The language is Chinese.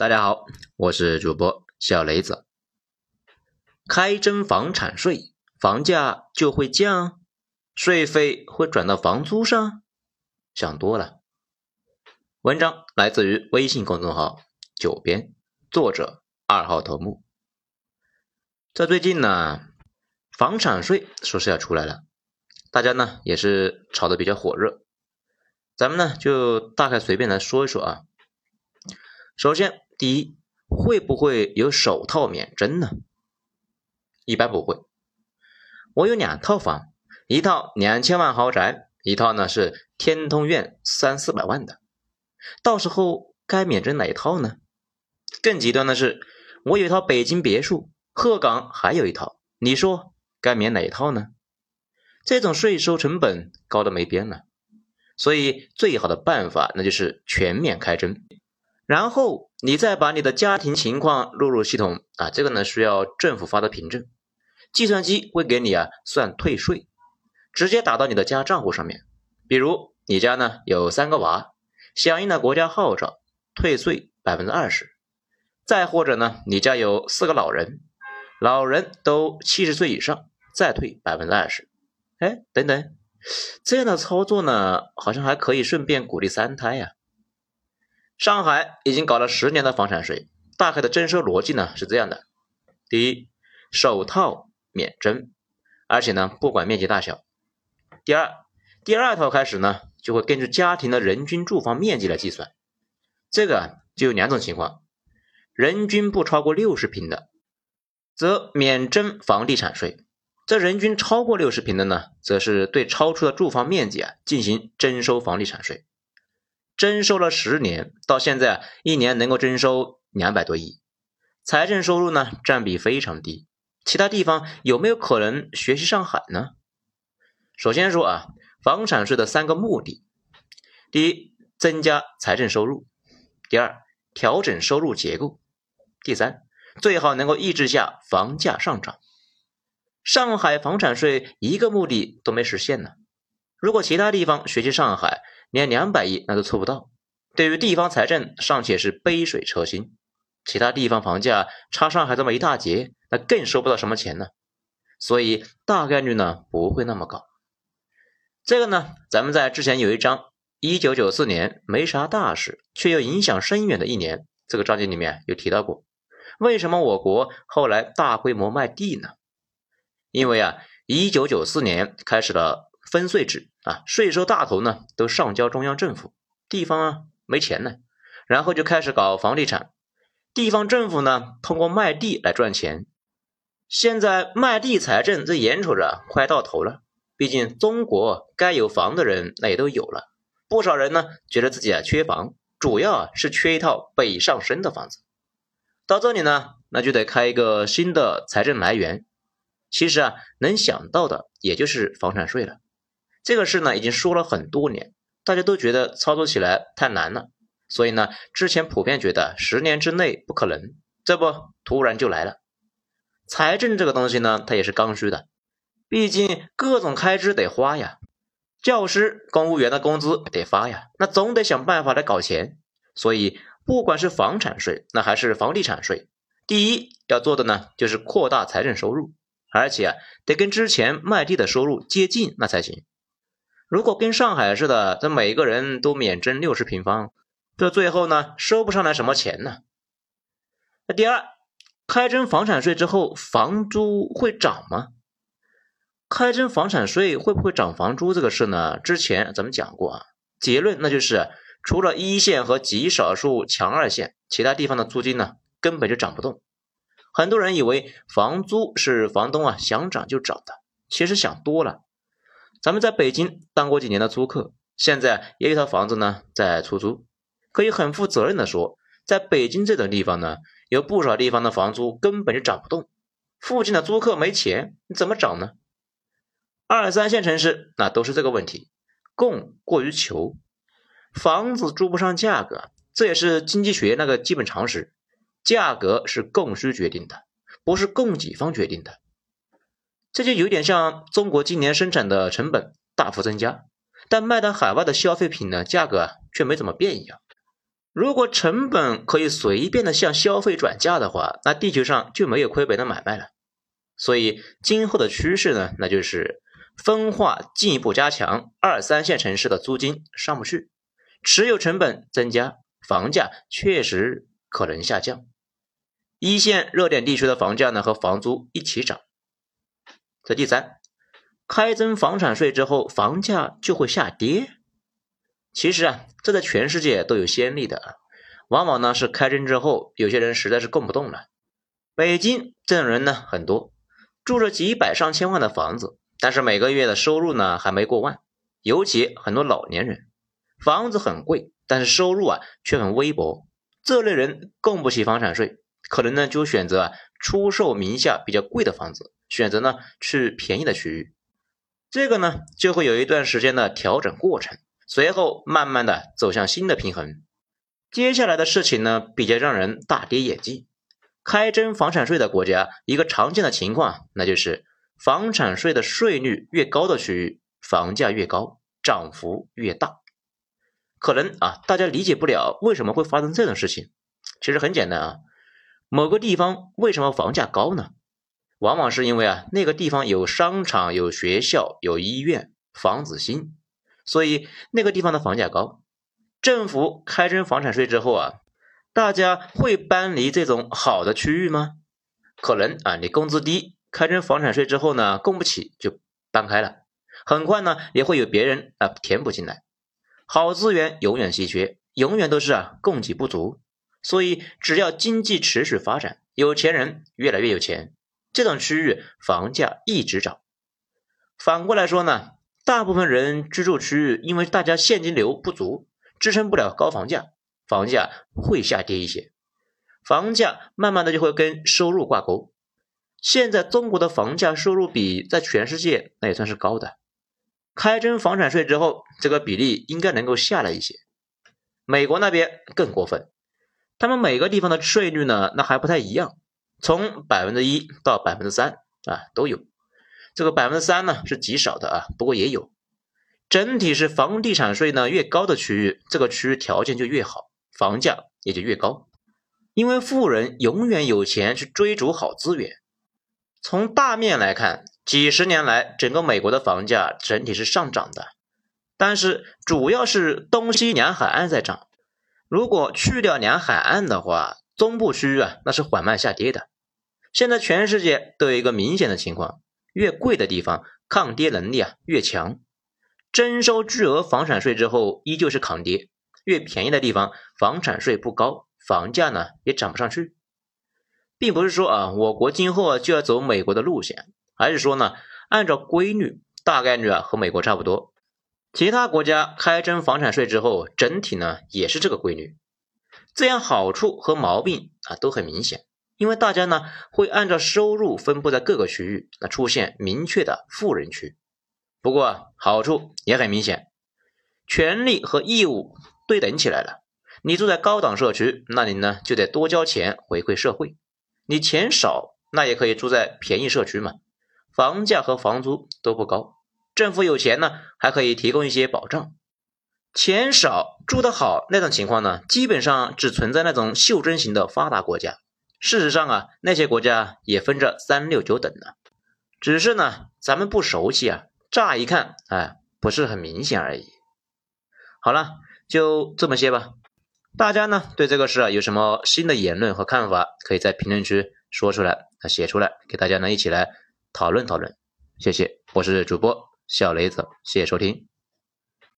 大家好，我是主播小雷子。开征房产税，房价就会降，税费会转到房租上？想多了。文章来自于微信公众号“九编”，作者二号头目。在最近呢，房产税说是要出来了，大家呢也是炒得比较火热。咱们呢就大概随便来说一说啊。首先。第一，会不会有首套免征呢？一般不会。我有两套房，一套两千万豪宅，一套呢是天通苑三四百万的。到时候该免征哪一套呢？更极端的是，我有一套北京别墅，鹤岗还有一套，你说该免哪一套呢？这种税收成本高的没边了。所以最好的办法那就是全面开征。然后你再把你的家庭情况录入系统啊，这个呢需要政府发的凭证，计算机会给你啊算退税，直接打到你的家账户上面。比如你家呢有三个娃，响应了国家号召，退税百分之二十。再或者呢，你家有四个老人，老人都七十岁以上，再退百分之二十。哎，等等，这样的操作呢，好像还可以顺便鼓励三胎呀。上海已经搞了十年的房产税，大概的征收逻辑呢是这样的：第一，首套免征，而且呢不管面积大小；第二，第二套开始呢就会根据家庭的人均住房面积来计算，这个就有两种情况，人均不超过六十平的，则免征房地产税；这人均超过六十平的呢，则是对超出的住房面积啊进行征收房地产税。征收了十年，到现在一年能够征收两百多亿，财政收入呢占比非常低。其他地方有没有可能学习上海呢？首先说啊，房产税的三个目的：第一，增加财政收入；第二，调整收入结构；第三，最好能够抑制下房价上涨。上海房产税一个目的都没实现呢。如果其他地方学习上海，连两百亿那都凑不到，对于地方财政尚且是杯水车薪，其他地方房价差上海这么一大截，那更收不到什么钱呢。所以大概率呢不会那么高。这个呢，咱们在之前有一章一九九四年没啥大事，却又影响深远的一年这个章节里面有提到过，为什么我国后来大规模卖地呢？因为啊，一九九四年开始了。分税制啊，税收大头呢都上交中央政府，地方啊没钱呢，然后就开始搞房地产，地方政府呢通过卖地来赚钱。现在卖地财政这眼瞅着快到头了，毕竟中国该有房的人那也都有了，不少人呢觉得自己啊缺房，主要啊是缺一套北上深的房子。到这里呢，那就得开一个新的财政来源，其实啊能想到的也就是房产税了。这个事呢，已经说了很多年，大家都觉得操作起来太难了，所以呢，之前普遍觉得十年之内不可能，这不突然就来了。财政这个东西呢，它也是刚需的，毕竟各种开支得花呀，教师、公务员的工资得发呀，那总得想办法来搞钱。所以，不管是房产税，那还是房地产税，第一要做的呢，就是扩大财政收入，而且啊，得跟之前卖地的收入接近，那才行。如果跟上海似的，这每个人都免征六十平方，这最后呢收不上来什么钱呢？那第二，开征房产税之后，房租会涨吗？开征房产税会不会涨房租这个事呢？之前咱们讲过啊，结论那就是除了一线和极少数强二线，其他地方的租金呢根本就涨不动。很多人以为房租是房东啊想涨就涨的，其实想多了。咱们在北京当过几年的租客，现在也有套房子呢在出租，可以很负责任的说，在北京这种地方呢，有不少地方的房租根本就涨不动，附近的租客没钱，你怎么涨呢？二三线城市那都是这个问题，供过于求，房子租不上价格，这也是经济学那个基本常识，价格是供需决定的，不是供给方决定的。这就有点像中国今年生产的成本大幅增加，但卖到海外的消费品呢价格却没怎么变一样。如果成本可以随便的向消费转嫁的话，那地球上就没有亏本的买卖了。所以今后的趋势呢，那就是分化进一步加强，二三线城市的租金上不去，持有成本增加，房价确实可能下降。一线热点地区的房价呢和房租一起涨。第三，开征房产税之后，房价就会下跌。其实啊，这在全世界都有先例的啊，往往呢是开征之后，有些人实在是供不动了。北京这种人呢很多，住着几百上千万的房子，但是每个月的收入呢还没过万，尤其很多老年人，房子很贵，但是收入啊却很微薄，这类人供不起房产税，可能呢就选择出售名下比较贵的房子，选择呢去便宜的区域，这个呢就会有一段时间的调整过程。随后慢慢的走向新的平衡。接下来的事情呢，比较让人大跌眼镜。开征房产税的国家，一个常见的情况，那就是房产税的税率越高的区域，房价越高，涨幅越大。可能啊，大家理解不了为什么会发生这种事情。其实很简单啊，某个地方为什么房价高呢？往往是因为啊，那个地方有商场、有学校、有医院，房子新。所以那个地方的房价高，政府开征房产税之后啊，大家会搬离这种好的区域吗？可能啊，你工资低，开征房产税之后呢，供不起就搬开了，很快呢也会有别人啊填补进来。好资源永远稀缺，永远都是啊供给不足，所以只要经济持续发展，有钱人越来越有钱，这种区域房价一直涨。反过来说呢？大部分人居住区域，因为大家现金流不足，支撑不了高房价，房价会下跌一些。房价慢慢的就会跟收入挂钩。现在中国的房价收入比在全世界那也算是高的。开征房产税之后，这个比例应该能够下来一些。美国那边更过分，他们每个地方的税率呢，那还不太一样，从百分之一到百分之三啊都有。这个百分之三呢是极少的啊，不过也有。整体是房地产税呢越高的区域，这个区域条件就越好，房价也就越高。因为富人永远有钱去追逐好资源。从大面来看，几十年来整个美国的房价整体是上涨的，但是主要是东西两海岸在涨。如果去掉两海岸的话，中部区域啊那是缓慢下跌的。现在全世界都有一个明显的情况。越贵的地方，抗跌能力啊越强。征收巨额房产税之后，依旧是抗跌。越便宜的地方，房产税不高，房价呢也涨不上去。并不是说啊，我国今后啊就要走美国的路线，而是说呢，按照规律，大概率啊和美国差不多。其他国家开征房产税之后，整体呢也是这个规律。这样好处和毛病啊都很明显。因为大家呢会按照收入分布在各个区域，那出现明确的富人区。不过好处也很明显，权利和义务对等起来了。你住在高档社区，那你呢就得多交钱回馈社会。你钱少，那也可以住在便宜社区嘛，房价和房租都不高。政府有钱呢，还可以提供一些保障。钱少住得好那种情况呢，基本上只存在那种袖珍型的发达国家。事实上啊，那些国家也分着三六九等呢，只是呢咱们不熟悉啊，乍一看哎不是很明显而已。好了，就这么些吧。大家呢对这个事啊有什么新的言论和看法，可以在评论区说出来，啊写出来，给大家呢一起来讨论讨论。谢谢，我是主播小雷子，谢谢收听。